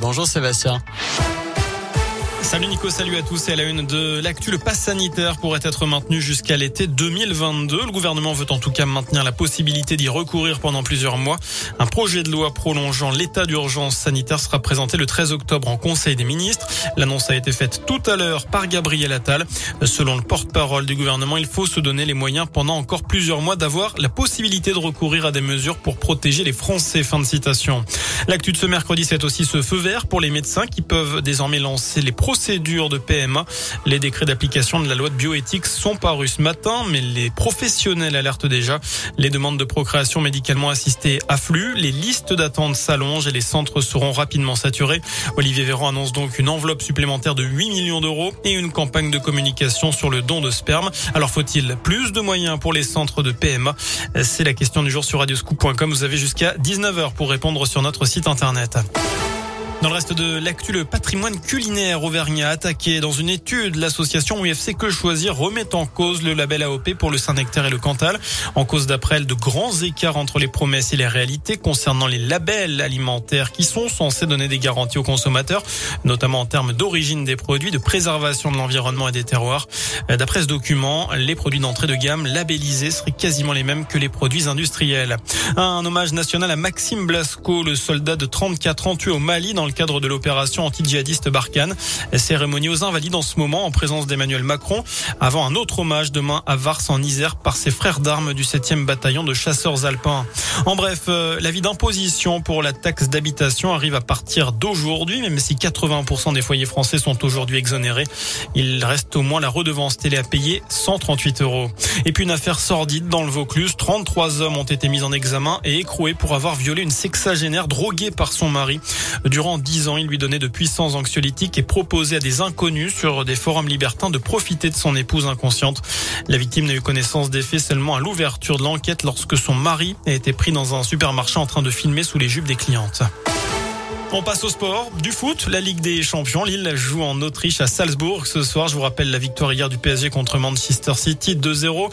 Bonjour Sébastien. Salut Nico, salut à tous. Et à la une de l'actu, le pass sanitaire pourrait être maintenu jusqu'à l'été 2022. Le gouvernement veut en tout cas maintenir la possibilité d'y recourir pendant plusieurs mois. Un projet de loi prolongeant l'état d'urgence sanitaire sera présenté le 13 octobre en Conseil des ministres. L'annonce a été faite tout à l'heure par Gabriel Attal. Selon le porte-parole du gouvernement, il faut se donner les moyens pendant encore plusieurs mois d'avoir la possibilité de recourir à des mesures pour protéger les Français. Fin de citation. L'actu de ce mercredi, c'est aussi ce feu vert pour les médecins qui peuvent désormais lancer les de PMA. Les décrets d'application de la loi de bioéthique sont parus ce matin, mais les professionnels alertent déjà. Les demandes de procréation médicalement assistée affluent, les listes d'attente s'allongent et les centres seront rapidement saturés. Olivier Véran annonce donc une enveloppe supplémentaire de 8 millions d'euros et une campagne de communication sur le don de sperme. Alors faut-il plus de moyens pour les centres de PMA C'est la question du jour sur radioscoop.com. Vous avez jusqu'à 19h pour répondre sur notre site internet. Dans le reste de l'actu, le patrimoine culinaire auvergnat attaqué dans une étude. L'association UFC Que Choisir remet en cause le label AOP pour le Saint-Nectaire et le Cantal. En cause d'après elle de grands écarts entre les promesses et les réalités concernant les labels alimentaires qui sont censés donner des garanties aux consommateurs, notamment en termes d'origine des produits, de préservation de l'environnement et des terroirs. D'après ce document, les produits d'entrée de gamme labellisés seraient quasiment les mêmes que les produits industriels. Un hommage national à Maxime Blasco, le soldat de 34 ans tué au Mali dans le cadre de l'opération anti-djihadiste Barkhane. Cérémonie aux Invalides en ce moment en présence d'Emmanuel Macron avant un autre hommage demain à Vars en Isère par ses frères d'armes du 7e bataillon de chasseurs alpins. En bref, euh, l'avis d'imposition pour la taxe d'habitation arrive à partir d'aujourd'hui, même si 80% des foyers français sont aujourd'hui exonérés. Il reste au moins la redevance télé à payer 138 euros. Et puis une affaire sordide dans le Vaucluse. 33 hommes ont été mis en examen et écroués pour avoir violé une sexagénaire droguée par son mari. Durant 10 ans, il lui donnait de puissants anxiolytiques et proposait à des inconnus sur des forums libertins de profiter de son épouse inconsciente. La victime n'a eu connaissance des faits seulement à l'ouverture de l'enquête lorsque son mari a été pris dans un supermarché en train de filmer sous les jupes des clientes. On passe au sport. Du foot, la Ligue des Champions. Lille joue en Autriche à Salzbourg. Ce soir, je vous rappelle la victoire hier du PSG contre Manchester City 2-0.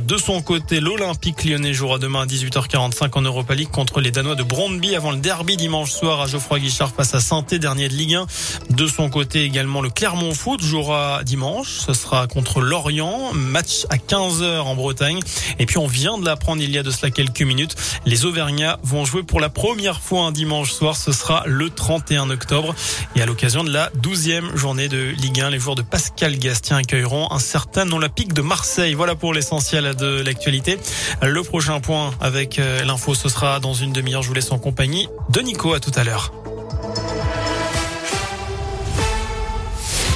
De son côté, l'Olympique lyonnais jouera demain à 18h45 en Europa League contre les Danois de Brondby avant le derby dimanche soir à Geoffroy Guichard face à saint dernier de Ligue 1. De son côté également, le Clermont Foot jouera dimanche. Ce sera contre Lorient. Match à 15h en Bretagne. Et puis, on vient de l'apprendre il y a de cela quelques minutes. Les Auvergnats vont jouer pour la première fois un dimanche soir. Ce sera le 31 octobre. Et à l'occasion de la 12e journée de Ligue 1, les joueurs de Pascal Gastien accueilleront un certain Olympique de Marseille. Voilà pour l'essentiel de l'actualité. Le prochain point avec euh, l'info, ce sera dans une demi-heure. Je vous laisse en compagnie de Nico. À tout à l'heure.